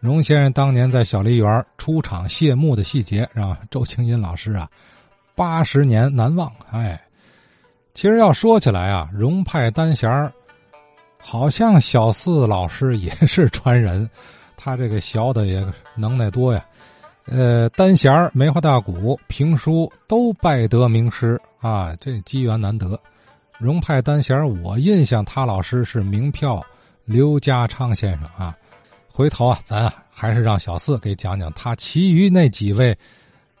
荣先生当年在小梨园出场谢幕的细节，让周青音老师啊八十年难忘。哎，其实要说起来啊，荣派单弦儿好像小四老师也是传人，他这个小的也能耐多呀。呃，单弦儿、梅花大鼓、评书都拜得名师啊，这机缘难得。荣派单弦儿，我印象他老师是名票刘家昌先生啊。回头啊，咱啊还是让小四给讲讲他其余那几位，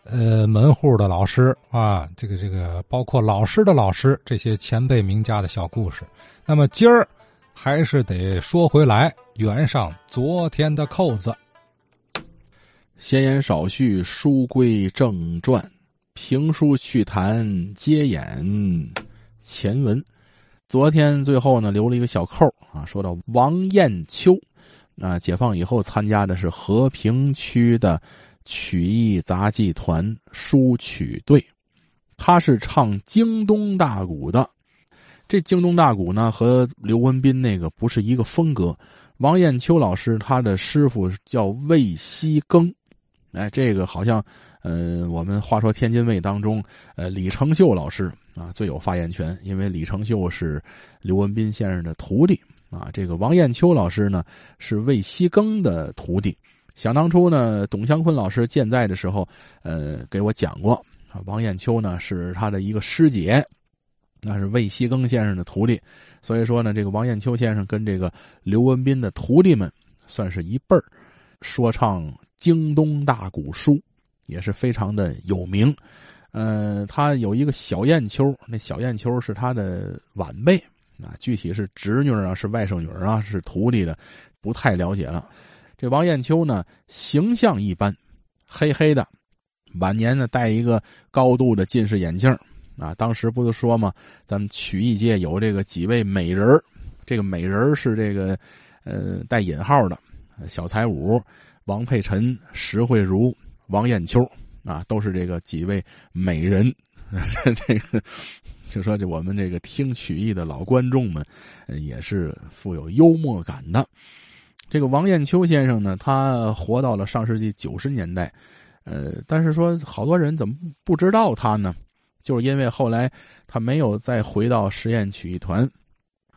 呃，门户的老师啊，这个这个，包括老师的老师这些前辈名家的小故事。那么今儿还是得说回来，圆上昨天的扣子。闲言少叙，书归正传，评书趣谈接演前文。昨天最后呢，留了一个小扣啊，说到王艳秋。啊，解放以后参加的是和平区的曲艺杂技团书曲队，他是唱京东大鼓的。这京东大鼓呢，和刘文斌那个不是一个风格。王艳秋老师他的师傅叫魏西庚，哎，这个好像，呃，我们话说天津卫当中，呃，李成秀老师啊最有发言权，因为李成秀是刘文斌先生的徒弟。啊，这个王艳秋老师呢是魏西庚的徒弟。想当初呢，董湘坤老师健在的时候，呃，给我讲过，王艳秋呢是他的一个师姐，那是魏西庚先生的徒弟。所以说呢，这个王艳秋先生跟这个刘文斌的徒弟们算是一辈儿，说唱京东大鼓书也是非常的有名。呃，他有一个小艳秋，那小艳秋是他的晚辈。啊，具体是侄女啊，是外甥女啊，是徒弟的，不太了解了。这王艳秋呢，形象一般，黑黑的，晚年呢戴一个高度的近视眼镜啊。当时不都说吗？咱们曲艺界有这个几位美人这个美人是这个呃带引号的，小彩武、王佩晨、石慧茹、王艳秋啊，都是这个几位美人。这个。就说这我们这个听曲艺的老观众们，也是富有幽默感的。这个王艳秋先生呢，他活到了上世纪九十年代，呃，但是说好多人怎么不知道他呢？就是因为后来他没有再回到实验曲艺团。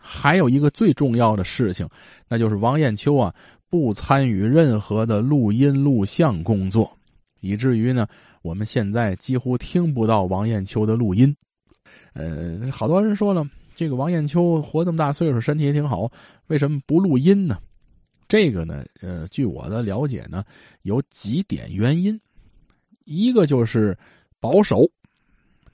还有一个最重要的事情，那就是王艳秋啊，不参与任何的录音录像工作，以至于呢，我们现在几乎听不到王艳秋的录音。呃，好多人说了，这个王艳秋活这么大岁数，身体也挺好，为什么不录音呢？这个呢，呃，据我的了解呢，有几点原因。一个就是保守，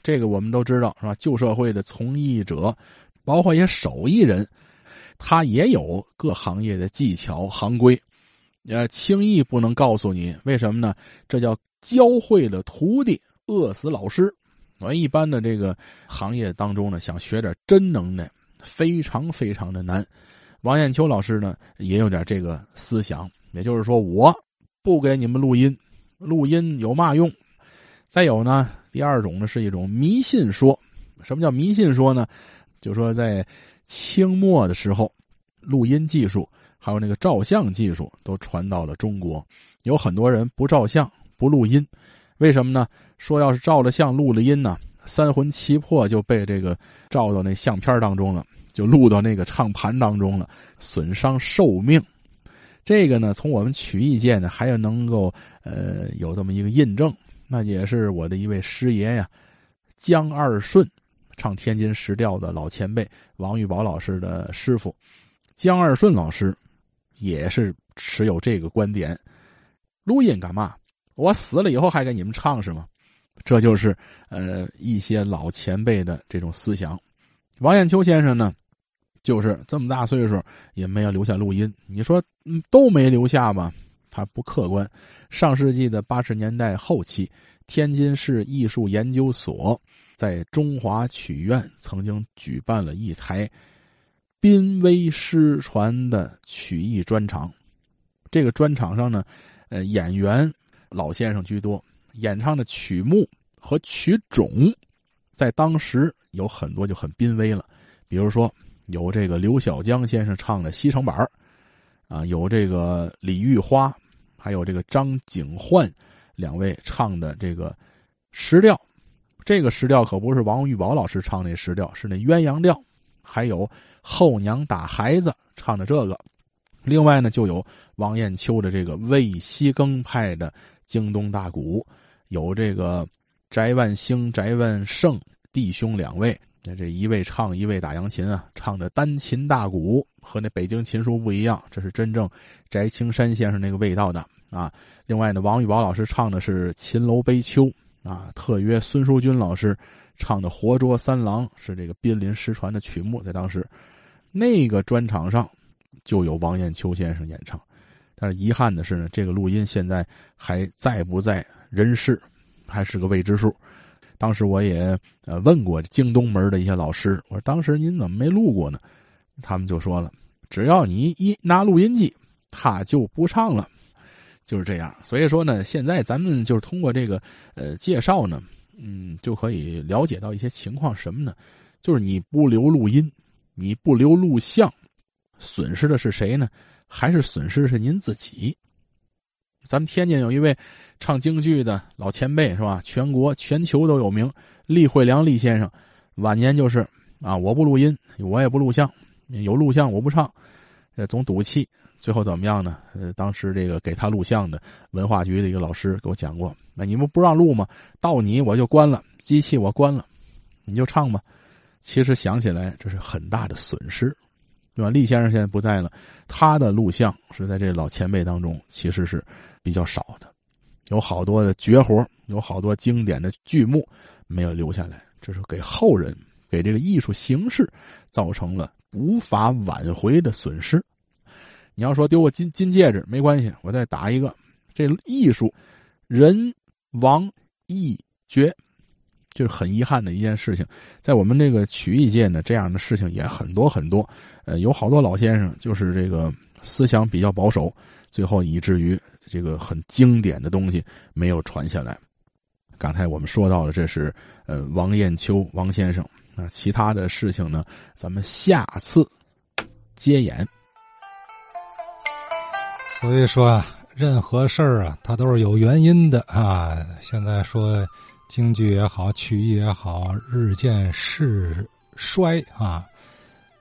这个我们都知道是吧？旧社会的从艺者，包括一些手艺人，他也有各行业的技巧行规，呃，轻易不能告诉你。为什么呢？这叫教会了徒弟，饿死老师。我一般的这个行业当中呢，想学点真能耐，非常非常的难。王艳秋老师呢，也有点这个思想，也就是说，我不给你们录音，录音有嘛用？再有呢，第二种呢是一种迷信说。什么叫迷信说呢？就说在清末的时候，录音技术还有那个照相技术都传到了中国，有很多人不照相不录音。为什么呢？说要是照了相录了音呢，三魂七魄就被这个照到那相片当中了，就录到那个唱盘当中了，损伤寿命。这个呢，从我们曲艺界呢，还有能够呃有这么一个印证，那也是我的一位师爷呀，江二顺，唱天津石调的老前辈，王玉宝老师的师傅，江二顺老师也是持有这个观点，录音干嘛？我死了以后还给你们唱是吗？这就是呃一些老前辈的这种思想。王艳秋先生呢，就是这么大岁数也没有留下录音。你说嗯都没留下吧？他不客观。上世纪的八十年代后期，天津市艺术研究所在中华曲院曾经举办了一台濒危失传的曲艺专场。这个专场上呢，呃演员。老先生居多，演唱的曲目和曲种，在当时有很多就很濒危了。比如说，有这个刘小江先生唱的《西城板啊，有这个李玉花还有这个张景焕两位唱的这个石调。这个石调可不是王玉宝老师唱那石调，是那鸳鸯调。还有后娘打孩子唱的这个。另外呢，就有王艳秋的这个魏西更派的京东大鼓，有这个翟万兴、翟万胜弟兄两位。那这一位唱，一位打扬琴啊，唱的单琴大鼓和那北京琴书不一样，这是真正翟青山先生那个味道的啊。另外呢，王玉宝老师唱的是《秦楼悲秋》。啊，特约孙淑君老师唱的《活捉三郎》是这个濒临失传的曲目，在当时那个专场上就有王艳秋先生演唱，但是遗憾的是呢，这个录音现在还在不在人事，还是个未知数。当时我也呃问过京东门的一些老师，我说当时您怎么没录过呢？他们就说了，只要你一拿录音机，他就不唱了。就是这样，所以说呢，现在咱们就是通过这个呃介绍呢，嗯，就可以了解到一些情况，什么呢？就是你不留录音，你不留录像，损失的是谁呢？还是损失的是您自己？咱们天津有一位唱京剧的老前辈是吧？全国全球都有名，厉慧良厉先生，晚年就是啊，我不录音，我也不录像，有录像我不唱。呃，总赌气，最后怎么样呢？呃，当时这个给他录像的文化局的一个老师给我讲过，那你们不让录吗？到你我就关了机器，我关了，你就唱吧。其实想起来，这是很大的损失，对吧？厉先生现在不在了，他的录像是在这老前辈当中其实是比较少的，有好多的绝活，有好多经典的剧目没有留下来，这是给后人给这个艺术形式造成了。无法挽回的损失。你要说丢个金金戒指没关系，我再打一个。这艺术人亡艺绝，就是很遗憾的一件事情。在我们这个曲艺界呢，这样的事情也很多很多。呃，有好多老先生就是这个思想比较保守，最后以至于这个很经典的东西没有传下来。刚才我们说到了，这是呃王艳秋王先生。那其他的事情呢？咱们下次接演。所以说啊，任何事儿啊，它都是有原因的啊。现在说京剧也好，曲艺也好，日渐势衰啊，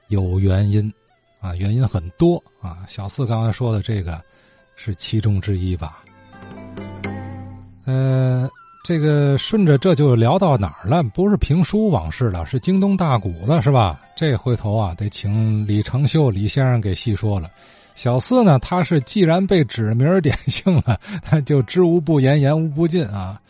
有原因啊，原因很多啊。小四刚才说的这个是其中之一吧？呃。这个顺着这就聊到哪儿了？不是评书往事了，是京东大鼓了，是吧？这回头啊，得请李成秀李先生给细说了。小四呢，他是既然被指名点 姓了，他就知无不言，言无不尽啊。